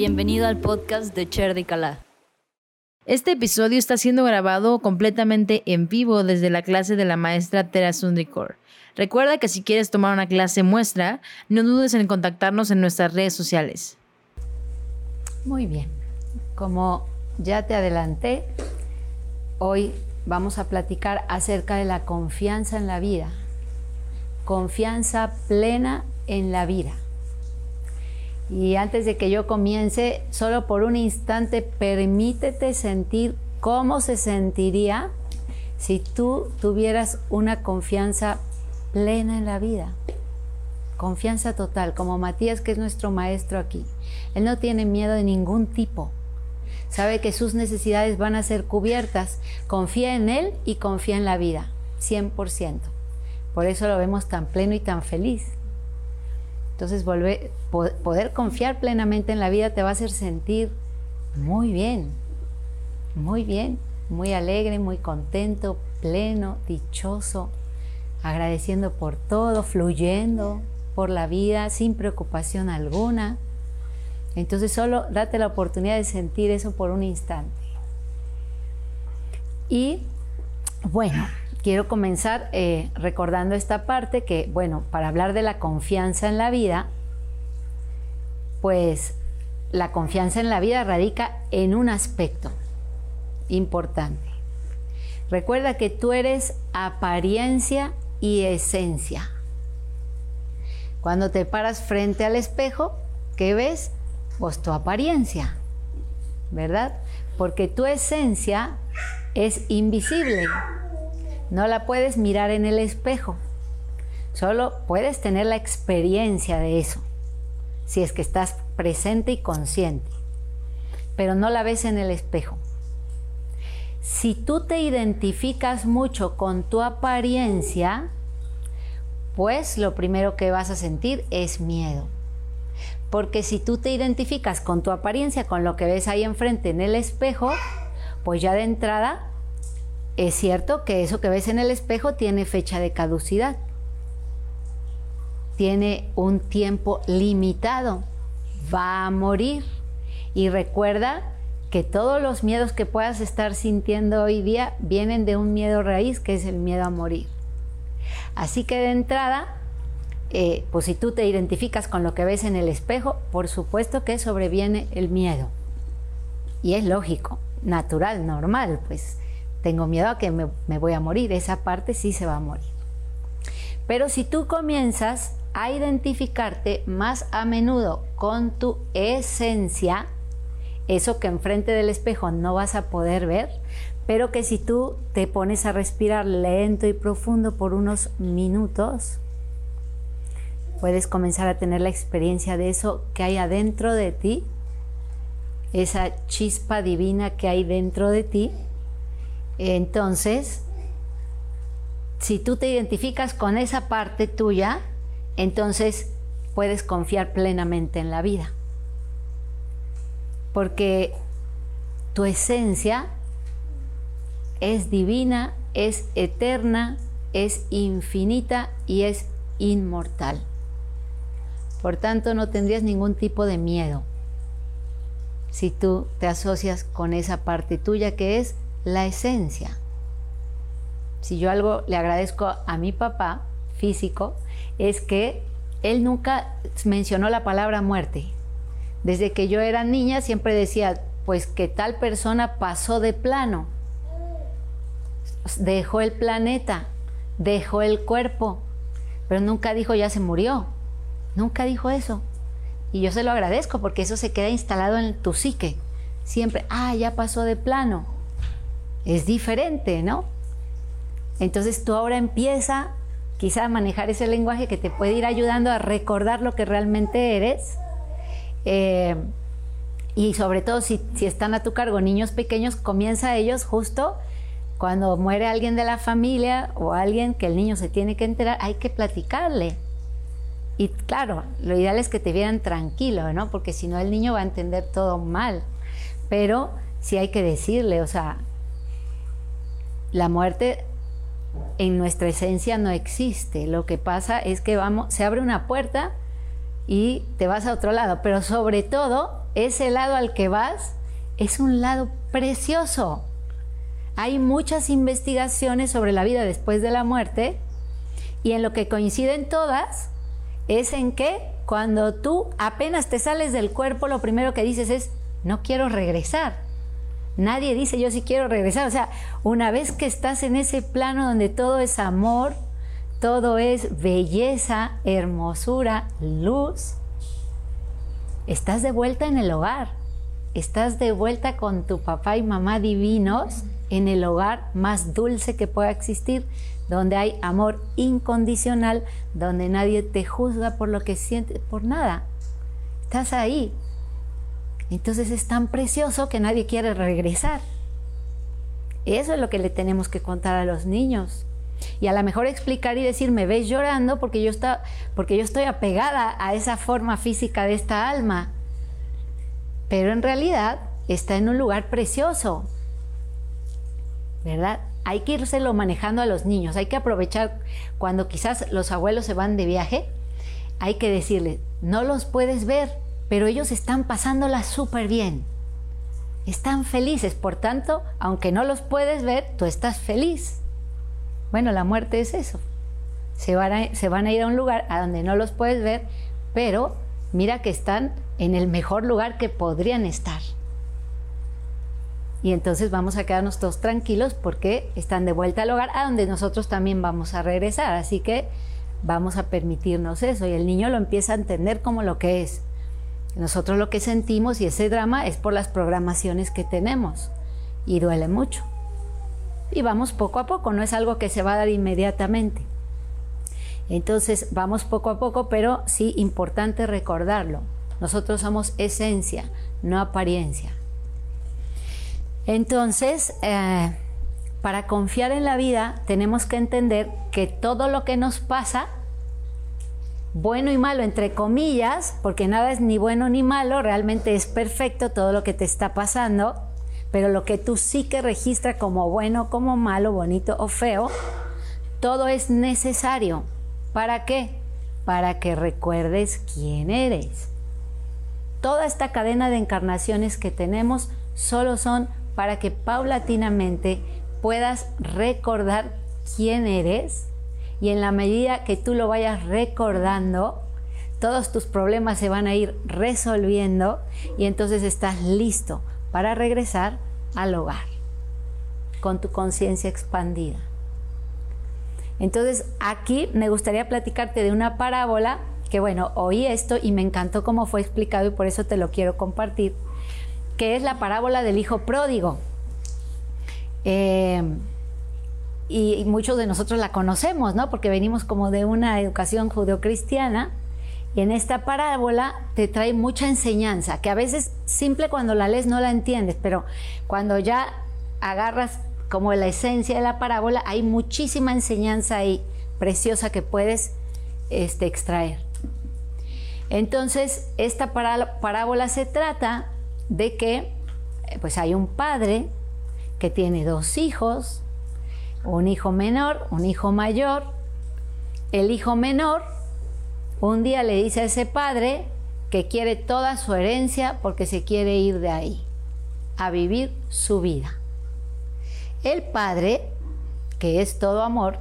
Bienvenido al podcast de Cher de Calá. Este episodio está siendo grabado completamente en vivo desde la clase de la maestra Tera Sundrikor. Recuerda que si quieres tomar una clase muestra, no dudes en contactarnos en nuestras redes sociales. Muy bien, como ya te adelanté, hoy vamos a platicar acerca de la confianza en la vida. Confianza plena en la vida. Y antes de que yo comience, solo por un instante, permítete sentir cómo se sentiría si tú tuvieras una confianza plena en la vida. Confianza total, como Matías, que es nuestro maestro aquí. Él no tiene miedo de ningún tipo. Sabe que sus necesidades van a ser cubiertas. Confía en Él y confía en la vida, 100%. Por eso lo vemos tan pleno y tan feliz. Entonces, volver, poder confiar plenamente en la vida te va a hacer sentir muy bien, muy bien, muy alegre, muy contento, pleno, dichoso, agradeciendo por todo, fluyendo por la vida sin preocupación alguna. Entonces solo date la oportunidad de sentir eso por un instante. Y bueno, quiero comenzar eh, recordando esta parte que, bueno, para hablar de la confianza en la vida, pues la confianza en la vida radica en un aspecto importante. Recuerda que tú eres apariencia y esencia. Cuando te paras frente al espejo, ¿qué ves? Pues tu apariencia, ¿verdad? Porque tu esencia es invisible no la puedes mirar en el espejo. Solo puedes tener la experiencia de eso, si es que estás presente y consciente, pero no la ves en el espejo. Si tú te identificas mucho con tu apariencia, pues lo primero que vas a sentir es miedo. Porque si tú te identificas con tu apariencia, con lo que ves ahí enfrente en el espejo, pues ya de entrada es cierto que eso que ves en el espejo tiene fecha de caducidad, tiene un tiempo limitado, va a morir. Y recuerda que todos los miedos que puedas estar sintiendo hoy día vienen de un miedo raíz, que es el miedo a morir. Así que de entrada, eh, pues si tú te identificas con lo que ves en el espejo, por supuesto que sobreviene el miedo. Y es lógico, natural, normal, pues tengo miedo a que me, voy a morir, esa parte sí se va a morir. Pero si tú comienzas a identificarte más a menudo con tu esencia, eso que enfrente del espejo no vas a poder ver, pero que si tú te pones a respirar lento y profundo por unos minutos, puedes comenzar a tener la experiencia de eso que hay adentro de ti, esa chispa divina que hay dentro de ti, entonces, si tú te identificas con esa parte tuya, entonces puedes confiar plenamente en la vida. Porque tu esencia es divina, es eterna, es infinita y es inmortal. Por tanto, no tendrías ningún tipo de miedo si tú te asocias con esa parte tuya que es la esencia. Si yo algo le agradezco a mi papá físico, es que él nunca mencionó la palabra muerte. Desde que yo era niña siempre decía, pues que tal persona pasó de plano, dejó el planeta, dejó el cuerpo, pero nunca dijo ya se murió, nunca dijo eso. Y yo se lo agradezco porque eso se queda instalado en tu psique. Siempre, ah, ya pasó de plano es diferente, ¿no? Entonces tú ahora empieza quizá a manejar ese lenguaje que te puede ir ayudando a recordar lo que realmente eres. Eh, y sobre todo si, si, están a tu cargo niños pequeños, comienza ellos justo cuando muere alguien de la familia o alguien que el niño se tiene que enterar, hay que platicarle. Y claro, lo ideal es que te vieran tranquilo, ¿no? Porque si no el niño va a entender todo mal. Pero sí hay que decirle, o sea, la muerte en nuestra esencia no existe. Lo que pasa es que vamos, se abre una puerta y te vas a otro lado. Pero sobre todo, ese lado al que vas es un lado precioso. Hay muchas investigaciones sobre la vida después de la muerte y en lo que coinciden todas es en que cuando tú apenas te sales del cuerpo, lo primero que dices es, no quiero regresar. Nadie dice yo sí quiero regresar. O sea, una vez que estás en ese plano donde todo es amor, todo es belleza, hermosura, luz, estás de vuelta en el hogar. Estás de vuelta con tu papá y mamá divinos en el hogar más dulce que pueda existir, donde hay amor incondicional, donde nadie te juzga por lo que sientes, por nada. Estás ahí. Entonces es tan precioso que nadie quiere regresar. Eso es lo que le tenemos que contar a los niños. Y a lo mejor explicar y decir, me ves llorando porque yo, está, porque yo estoy apegada a esa forma física de esta alma. Pero en realidad está en un lugar precioso. ¿Verdad? hay que írselo manejando a los niños, hay que aprovechar cuando quizás los abuelos se van de viaje, hay que decirles, no los puedes ver, pero ellos están pasándola súper bien, están felices, por tanto, aunque no los puedes ver, tú estás feliz. Bueno, la muerte es eso, se van a, ir a un lugar a donde no los puedes ver, pero mira que están en el mejor lugar que podrían estar y entonces vamos a quedarnos todos tranquilos porque están de vuelta al hogar a donde nosotros también vamos a regresar. Así que vamos a permitirnos eso y el niño lo empieza a entender como lo que es. Nosotros lo que sentimos y ese drama es por las programaciones que tenemos y duele mucho. Y vamos poco a poco, no es algo que se va a dar inmediatamente. Entonces vamos poco a poco, pero sí importante recordarlo. Nosotros somos esencia, no apariencia. Entonces, eh, para confiar en la vida tenemos que entender que todo lo que nos pasa, bueno y malo entre comillas, porque nada es ni bueno ni malo, realmente es perfecto todo lo que te está pasando, pero lo que tú sí que registra como bueno, como malo, bonito o feo, todo es necesario. ¿Para qué? Para que recuerdes quién eres. Toda esta cadena de encarnaciones que tenemos solo son para que paulatinamente puedas recordar quién eres y en la medida que tú lo vayas recordando, todos tus problemas se van a ir resolviendo y entonces estás listo para regresar al hogar con tu conciencia expandida. Entonces aquí me gustaría platicarte de una parábola que bueno, oí esto y me encantó cómo fue explicado y por eso te lo quiero compartir que es la parábola del hijo pródigo. Eh, y, muchos de nosotros la conocemos, ¿no? Porque venimos como de una educación judeocristiana. Y en esta parábola te trae mucha enseñanza, que a veces simple cuando la lees no la entiendes, pero cuando ya agarras como la esencia de la parábola, hay muchísima enseñanza ahí preciosa que puedes este, extraer. Entonces, esta parábola se trata de que pues hay un padre que tiene dos hijos, un hijo menor, un hijo mayor. El hijo menor un día le dice a ese padre que quiere toda su herencia porque se quiere ir de ahí, a vivir su vida. El padre, que es todo amor,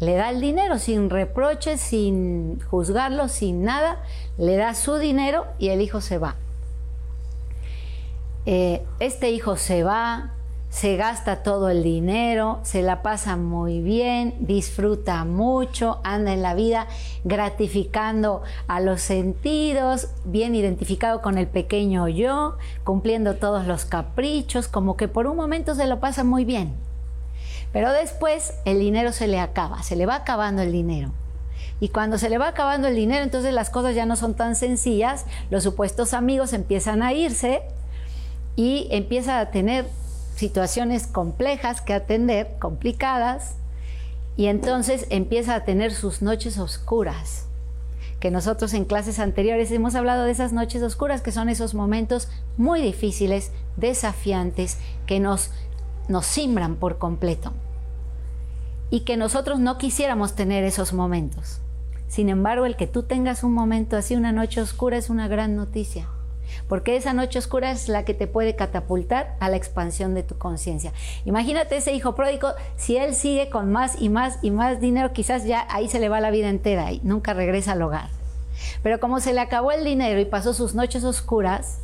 le da el dinero sin reproches, sin juzgarlo, sin nada, le da su dinero y el hijo se va. Eh, este hijo se va, se gasta todo el dinero, se la pasa muy bien, disfruta mucho, anda en la vida gratificando a los sentidos, bien identificado con el pequeño yo, cumpliendo todos los caprichos, como que por un momento se lo pasa muy bien. Pero después el dinero se le acaba, se le va acabando el dinero. Y cuando se le va acabando el dinero, entonces las cosas ya no son tan sencillas, los supuestos amigos empiezan a irse, y empieza a tener situaciones complejas que atender, complicadas, y entonces empieza a tener sus noches oscuras, que nosotros en clases anteriores hemos hablado de esas noches oscuras, que son esos momentos muy difíciles, desafiantes, que nos, nos simbran por completo. Y que nosotros no quisiéramos tener esos momentos. Sin embargo, el que tú tengas un momento así, una noche oscura, es una gran noticia porque esa noche oscura es la que te puede catapultar a la expansión de tu conciencia. Imagínate ese hijo pródigo, si él sigue con más y más y más dinero, quizás ya ahí se le va la vida entera y nunca regresa al hogar. Pero como se le acabó el dinero y pasó sus noches oscuras,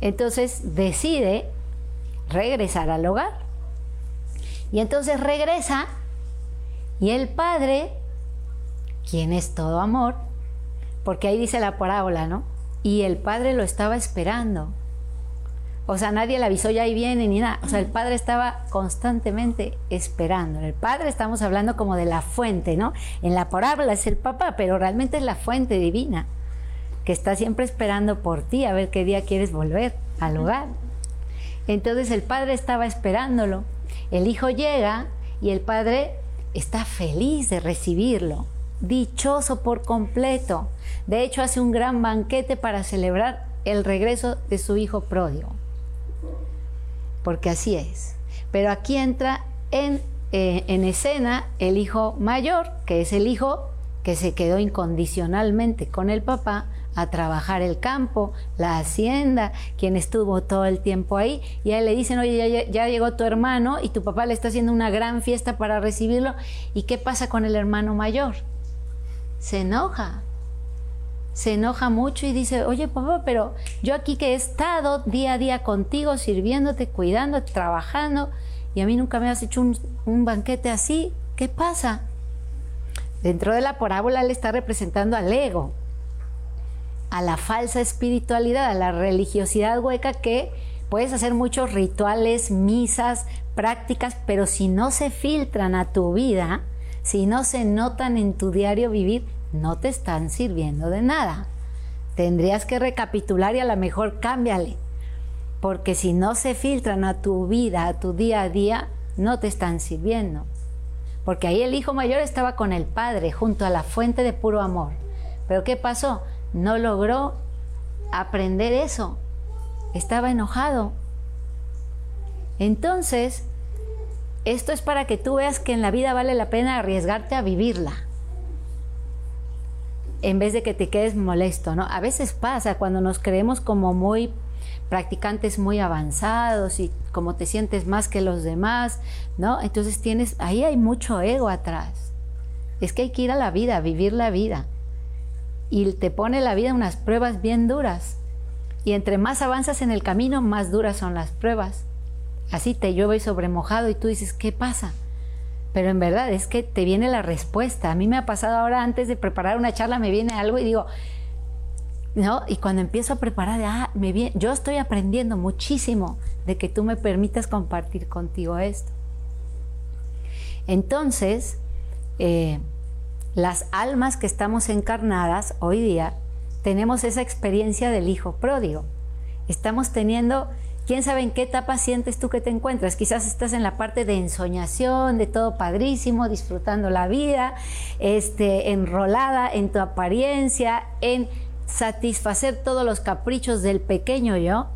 entonces decide regresar al hogar. Y entonces regresa y el padre, quien es todo amor, porque ahí dice la parábola, ¿no? Y el padre lo estaba esperando. O sea, nadie le avisó, ya ahí viene ni nada. O sea, el padre estaba constantemente esperando. El padre estamos hablando como de la fuente, ¿no? En la parábola es el papá, pero realmente es la fuente divina que está siempre esperando por ti a ver qué día quieres volver al hogar. Entonces el padre estaba esperándolo. El hijo llega y el padre está feliz de recibirlo, dichoso por completo. De hecho, hace un gran banquete para celebrar el regreso de su hijo pródigo. Porque así es. Pero aquí entra en, eh, en escena el hijo mayor, que es el hijo que se quedó incondicionalmente con el papá a trabajar el campo, la hacienda, quien estuvo todo el tiempo ahí, y a él le dicen, oye, ya, ya, llegó tu hermano y tu papá le está haciendo una gran fiesta para recibirlo, ¿y qué pasa con el hermano mayor? Se enoja, se enoja mucho y dice, oye papá, pero yo aquí que he estado día a día contigo, sirviéndote, cuidándote, trabajando, y a mí nunca me has hecho un, un banquete así, ¿qué pasa? Dentro de la parábola le está representando al ego, a la falsa espiritualidad, a la religiosidad hueca que puedes hacer muchos rituales, misas, prácticas, pero si no se filtran a tu vida, si no se notan en tu diario vivir, no te están sirviendo de nada. Tendrías que recapitular y a lo mejor cámbiale, porque si no se filtran a tu vida, a tu día a día, no te están sirviendo. Porque ahí el hijo mayor estaba con el padre, junto a la fuente de puro amor. Pero ¿qué pasó? No logró aprender eso. Estaba enojado. Entonces, esto es para que tú veas que en la vida vale la pena arriesgarte a vivirla en vez de que te quedes molesto, ¿no? A veces pasa cuando nos creemos como muy practicantes muy avanzados y como te sientes más que los demás, ¿no? Entonces tienes, ahí hay mucho ego atrás. Es que hay que ir a la vida, vivir la vida. Y te pone la vida unas pruebas bien duras. Y entre más avanzas en el camino, más duras son las pruebas. Así te llueve sobre mojado y tú dices, ¿qué pasa? pero en verdad es que te viene la respuesta. A mí me ha pasado ahora antes de preparar una charla, me viene algo y digo, ¿no? Y cuando empiezo a preparar, ah, me viene, yo estoy aprendiendo muchísimo de que tú me permitas compartir contigo esto. Entonces, eh, las almas que estamos encarnadas hoy día, tenemos esa experiencia del hijo pródigo. Estamos teniendo ¿Quién sabe en qué etapa sientes tú que te encuentras? Quizás estás en la parte de ensoñación, de todo padrísimo, disfrutando la vida, este, enrolada en tu apariencia, en satisfacer todos los caprichos del pequeño yo,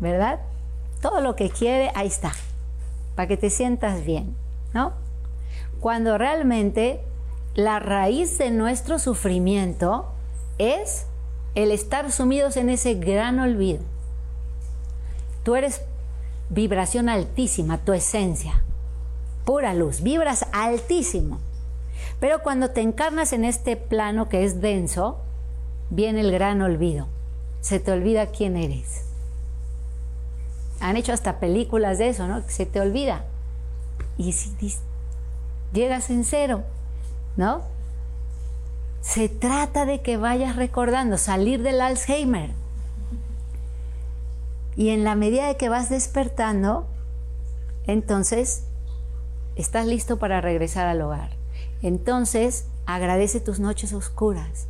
¿verdad? Todo lo que quiere, ahí está, para que te sientas bien, ¿no? Cuando realmente la raíz de nuestro sufrimiento es el estar sumidos en ese gran olvido Tú eres vibración altísima, tu esencia, pura luz, vibras altísimo. Pero cuando te encarnas en este plano que es denso, viene el gran olvido. Se te olvida quién eres. Han hecho hasta películas de eso, ¿no? Se te olvida. Y si llegas en cero, ¿no? Se trata de que vayas recordando, salir del Alzheimer y en la medida de que vas despertando, entonces estás listo para regresar al hogar. Entonces, agradece tus noches oscuras.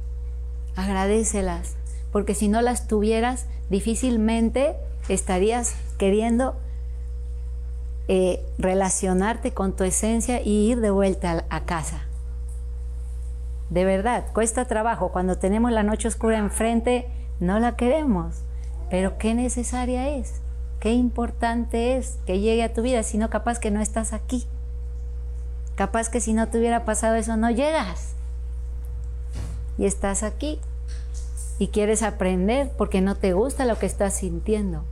Agradecelas, porque si no las tuvieras, difícilmente estarías queriendo eh, relacionarte con tu esencia y ir de vuelta a, a casa. De verdad, cuesta trabajo. Cuando tenemos la noche oscura enfrente, no la queremos. Pero qué necesaria es, qué importante es que llegue a tu vida, si no capaz que no estás aquí. Capaz que si no te hubiera pasado eso no llegas. Y estás aquí. y quieres aprender porque no te gusta lo que estás sintiendo.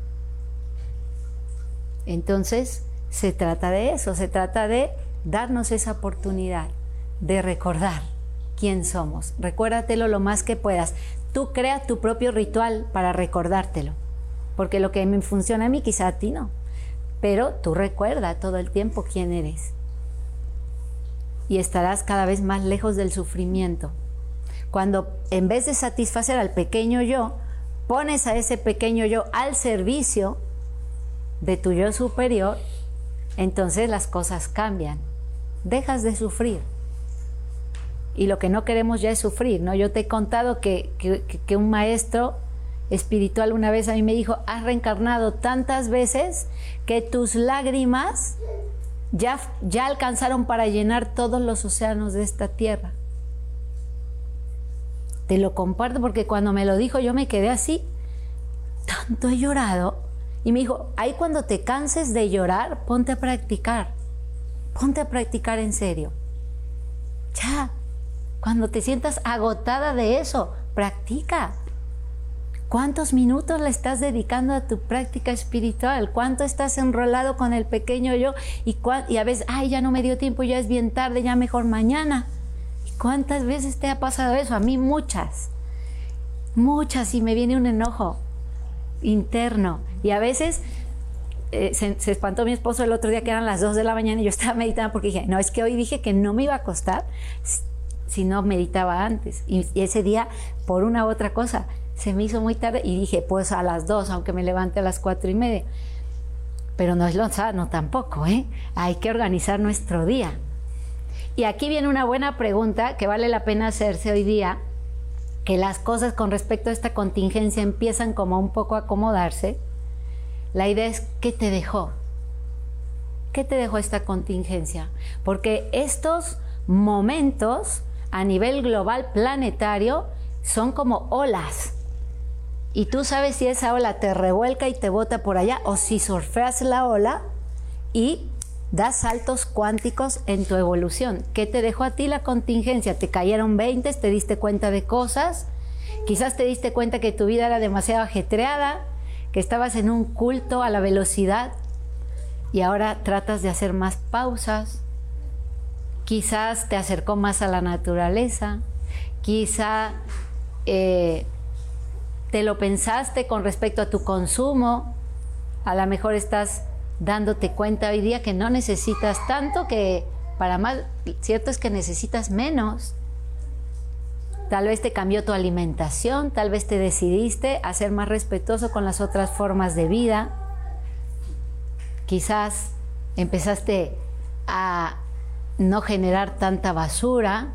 Entonces, se trata de eso, se trata de darnos esa oportunidad de recordar quién somos. Recuérdatelo lo más que puedas. Tú crea tu propio ritual para recordártelo, porque lo que me funciona a mí quizá a ti no, pero tú recuerda todo el tiempo quién eres y estarás cada vez más lejos del sufrimiento. Cuando en vez de satisfacer al pequeño yo, pones a ese pequeño yo al servicio de tu yo superior, entonces las cosas cambian. Dejas de sufrir. Y lo que no queremos ya es sufrir, ¿no? Yo te he contado que, que un maestro espiritual una vez a mí me dijo, has reencarnado tantas veces que tus lágrimas ya, ya alcanzaron para llenar todos los océanos de esta tierra. Te lo comparto porque cuando me lo dijo yo me quedé así, tanto he llorado. Y me dijo, ahí cuando te canses de llorar, ponte a practicar. Ponte a practicar en serio. Ya, cuando te sientas agotada de eso, practica. ¿Cuántos minutos le estás dedicando a tu práctica espiritual? ¿Cuánto estás enrolado con el pequeño yo? Y, y a veces, ay, ya no me dio tiempo, ya es bien tarde, ya mejor mañana. ¿Y cuántas veces te ha pasado eso? A mí muchas. Muchas y me viene un enojo interno. Y a veces eh, se, espantó mi esposo el otro día que eran las 2 de la mañana y yo estaba meditando porque dije, no, es que hoy dije que no me iba a acostar si no meditaba antes. Y, ese día, por una u otra cosa, se me hizo muy tarde y dije, pues a las 2, aunque me levante a las cuatro y media. Pero no es lo sano tampoco, ¿eh? Hay que organizar nuestro día. Y aquí viene una buena pregunta que vale la pena hacerse hoy día que las cosas con respecto a esta contingencia empiezan como un poco a acomodarse, la idea es ¿qué te dejó? ¿Qué te dejó esta contingencia? Porque estos momentos a nivel global planetario son como olas. Y tú sabes si esa ola te revuelca y te bota por allá o si surfeas la ola y das saltos cuánticos en tu evolución. ¿Qué te dejó a ti la contingencia? ¿Te cayeron 20? ¿Te diste cuenta de cosas? Quizás te diste cuenta que tu vida era demasiado ajetreada, que estabas en un culto a la velocidad y ahora tratas de hacer más pausas. Quizás te acercó más a la naturaleza. Quizá eh, te lo pensaste con respecto a tu consumo. A lo mejor estás dándote cuenta hoy día que no necesitas tanto, que para más, cierto es que necesitas menos. Tal vez te cambió tu alimentación, tal vez te decidiste a ser más respetuoso con las otras formas de vida. Quizás empezaste a no generar tanta basura.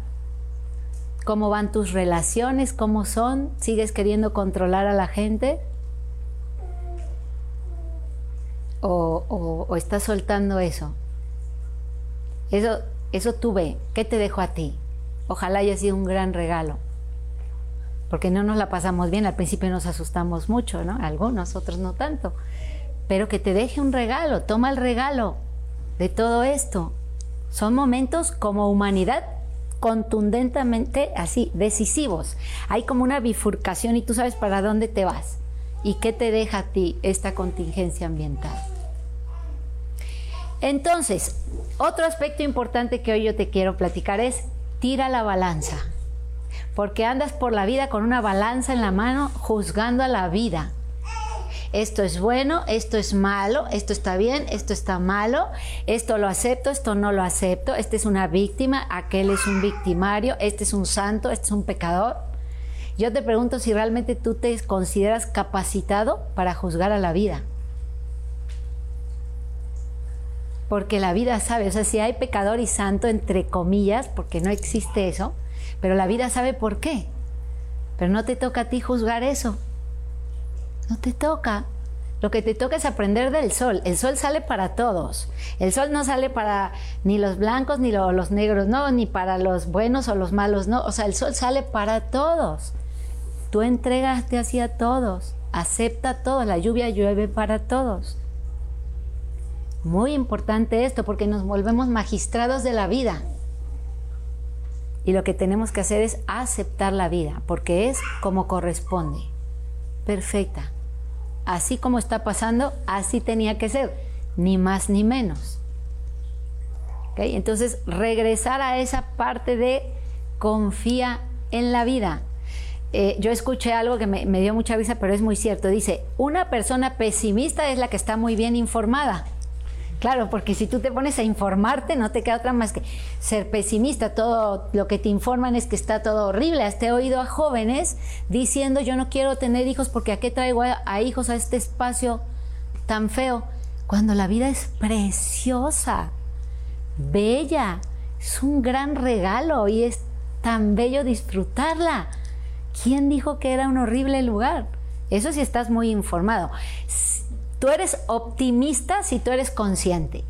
¿Cómo van tus relaciones? ¿Cómo son? ¿Sigues queriendo controlar a la gente? o, estás soltando eso. Eso, eso tú ve. ¿Qué te dejo a ti? Ojalá haya sido un gran regalo. Porque no nos la pasamos bien. Al principio nos asustamos mucho, ¿no? Algunos, otros no tanto. Pero que te deje un regalo. Toma el regalo de todo esto. Son momentos como humanidad contundentemente así, decisivos. Hay como una bifurcación y tú sabes para dónde te vas. ¿Y qué te deja a ti esta contingencia ambiental? Entonces, otro aspecto importante que hoy yo te quiero platicar es tira la balanza. Porque andas por la vida con una balanza en la mano juzgando a la vida. Esto es bueno, esto es malo, esto está bien, esto está malo, esto lo acepto, esto no lo acepto, este es una víctima, aquel es un victimario, este es un santo, este es un pecador. Yo te pregunto si realmente tú te consideras capacitado para juzgar a la vida. porque la vida sabe, o sea, si hay pecador y santo, entre comillas, porque no existe eso, pero la vida sabe por qué. Pero no te toca a ti juzgar eso. No te toca. Lo que te toca es aprender del sol. El sol sale para todos. El sol no sale para ni los blancos ni los negros, no, ni para los buenos o los malos, no. O sea, el sol sale para todos. Tú entregaste hacia todos. Acepta todo. La lluvia llueve para todos. Muy importante esto porque nos volvemos magistrados de la vida. Y lo que tenemos que hacer es aceptar la vida, porque es como corresponde. Perfecta. Así como está pasando, así tenía que ser, ni más ni menos. Entonces, regresar a esa parte de confía en la vida. Eh, yo escuché algo que me, me dio mucha risa, pero es muy cierto. Dice, una persona pesimista es la que está muy bien informada. Claro, porque si tú te pones a informarte, no te queda otra más que ser pesimista. Todo lo que te informan es que está todo horrible. Hasta he oído a jóvenes diciendo, yo no quiero tener hijos porque ¿a qué traigo a hijos a este espacio tan feo? Cuando la vida es preciosa bella, es un gran regalo y es tan bello disfrutarla. ¿Quién dijo que era un horrible lugar? Eso sí estás muy informado. Tú eres optimista si tú eres consciente.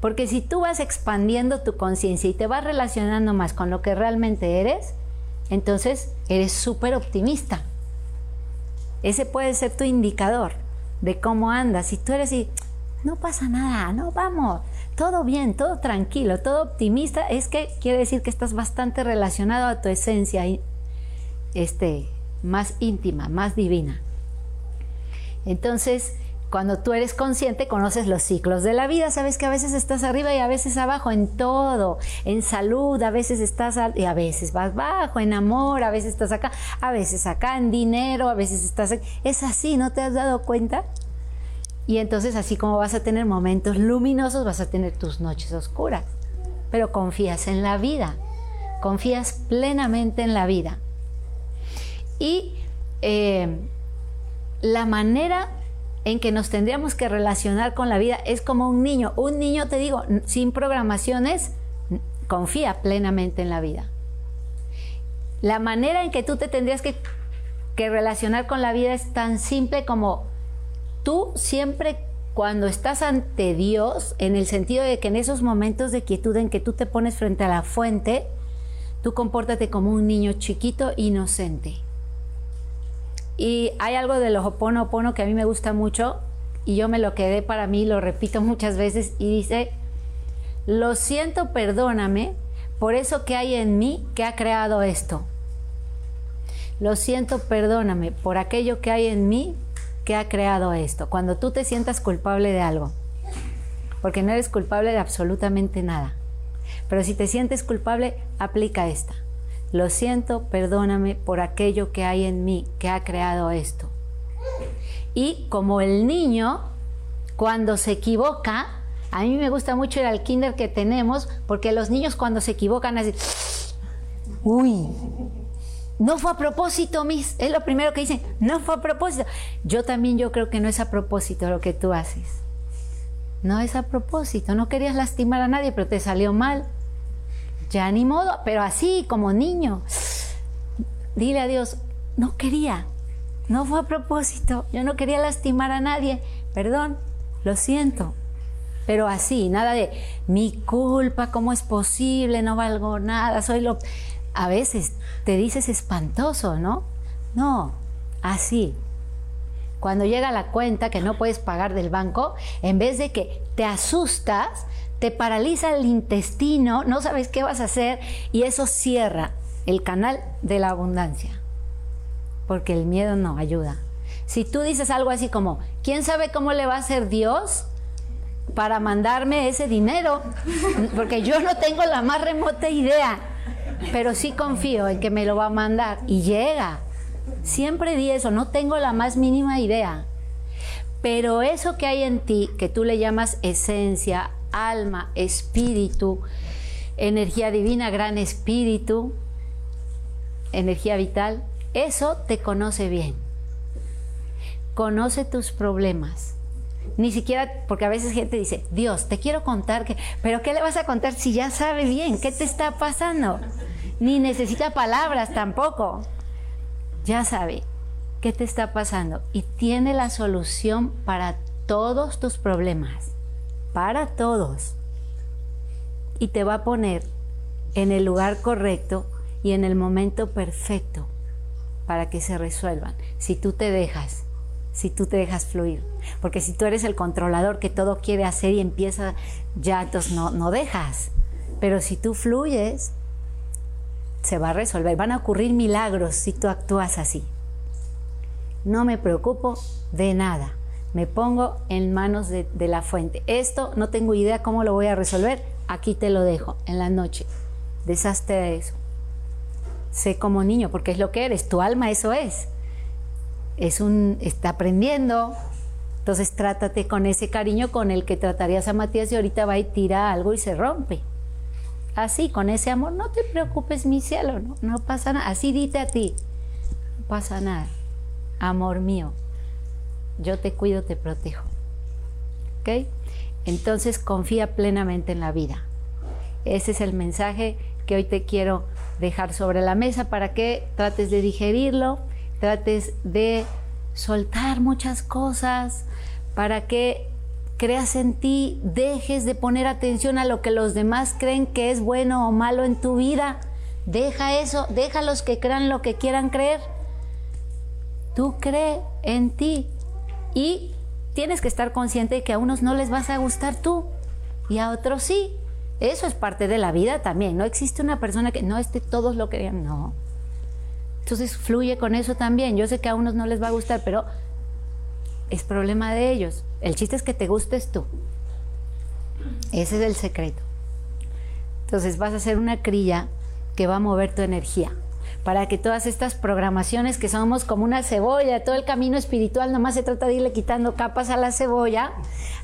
Porque si tú vas expandiendo tu conciencia y te vas relacionando más con lo que realmente eres, entonces eres súper optimista. Ese puede ser tu indicador de cómo andas. Si tú eres y no pasa nada, no vamos, todo bien, todo tranquilo, todo optimista, es que quiere decir que estás bastante relacionado a tu esencia este, más íntima, más divina. Entonces, cuando tú eres consciente, conoces los ciclos de la vida, sabes que a veces estás arriba y a veces abajo, en todo, en salud, a veces estás y a veces vas bajo, en amor, a veces estás acá, a veces acá, en dinero, a veces estás... Es así, ¿no te has dado cuenta? Y entonces así como vas a tener momentos luminosos, vas a tener tus noches oscuras. Pero confías en la vida, confías plenamente en la vida. Y eh, la manera en que nos tendríamos que relacionar con la vida es como un niño. Un niño, te digo, sin programaciones, confía plenamente en la vida. La manera en que tú te tendrías que, que relacionar con la vida es tan simple como tú siempre cuando estás ante Dios, en el sentido de que en esos momentos de quietud en que tú te pones frente a la fuente, tú compórtate como un niño chiquito, inocente. Y hay algo de los oponopono que a mí me gusta mucho y yo me lo quedé para mí, lo repito muchas veces y dice, lo siento, perdóname por eso que hay en mí que ha creado esto. Lo siento, perdóname por aquello que hay en mí que ha creado esto. Cuando tú te sientas culpable de algo, porque no eres culpable de absolutamente nada. Pero si te sientes culpable, aplica esta. Lo siento, perdóname por aquello que hay en mí que ha creado esto. Y como el niño, cuando se equivoca, a mí me gusta mucho ir al kinder que tenemos, porque los niños cuando se equivocan así, uy, no fue a propósito, Miss. Es lo primero que dicen. No fue a propósito. Yo también yo creo que no es a propósito lo que tú haces. No es a propósito. No querías lastimar a nadie, pero te salió mal. Ya ni modo, pero así como niño. Dile a Dios, no quería. No fue a propósito. Yo no quería lastimar a nadie. Perdón, lo siento. Pero así, nada de mi culpa, ¿cómo es posible? No valgo nada, soy lo a veces te dices espantoso, ¿no? No, así. Cuando llega la cuenta que no puedes pagar del banco, en vez de que te asustas, te paraliza el intestino, no sabes qué vas a hacer y eso cierra el canal de la abundancia. Porque el miedo no ayuda. Si tú dices algo así como, ¿quién sabe cómo le va a hacer Dios? para mandarme ese dinero, porque yo no tengo la más remota idea pero sí confío en que me lo va a mandar y llega. Siempre di eso, no tengo la más mínima idea. Pero eso que hay en ti, que tú le llamas esencia, alma, espíritu, energía divina, gran espíritu, energía vital, eso te conoce bien. Conoce tus problemas. Ni siquiera, porque a veces gente dice, Dios, te quiero contar que, pero ¿qué le vas a contar si ya sabe bien qué te está pasando? ni necesita palabras tampoco. Ya sabe qué te está pasando y tiene la solución para todos tus problemas, para todos. Y te va a poner en el lugar correcto y en el momento perfecto para que se resuelvan, si tú te dejas, si tú te dejas fluir. Porque si tú eres el controlador que todo quiere hacer y empieza ya, entonces no, no dejas. Pero si tú fluyes, se va a resolver. Van a ocurrir milagros si tú actúas así. No me preocupo de nada. Me pongo en manos de, la fuente. Esto no tengo idea cómo lo voy a resolver. Aquí te lo dejo en la noche. Deshazte de eso. Sé como niño, porque es lo que eres. Tu alma eso es. Es un está aprendiendo. Entonces trátate con ese cariño con el que tratarías a Matías y ahorita va y tira algo y se rompe así, con ese amor, no te preocupes, mi cielo, no, no pasa nada. Así dite a ti, no pasa nada. Amor mío, yo te cuido, te protejo. ¿Ok? Entonces confía plenamente en la vida. Ese es el mensaje que hoy te quiero dejar sobre la mesa para que trates de digerirlo, trates de soltar muchas cosas, para que creas en ti, dejes de poner atención a lo que los demás creen que es bueno o malo en tu vida. Deja eso, déjalos que crean lo que quieran creer. Tú cree en ti y tienes que estar consciente de que a unos no les vas a gustar tú y a otros sí. Eso es parte de la vida también. No existe una persona que no esté todos lo querían, no. Entonces fluye con eso también. Yo sé que a unos no les va a gustar, pero es problema de ellos. El chiste es que te gustes tú. Ese es el secreto. Entonces vas a hacer una crilla que va a mover tu energía para que todas estas programaciones que somos como una cebolla, todo el camino espiritual nomás se trata de irle quitando capas a la cebolla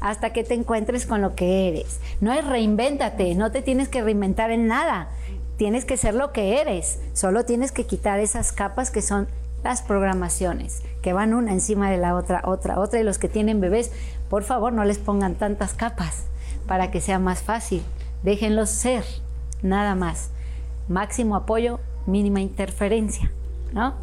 hasta que te encuentres con lo que eres. No es reinvéntate, no te tienes que reinventar en nada, tienes que ser lo que eres, solo tienes que quitar esas capas que son las programaciones, que van una encima de la otra, otra, otra, y los que tienen bebés, por favor no les pongan tantas capas para que sea más fácil, déjenlos ser, nada más. Máximo apoyo, mínima interferencia, ¿no?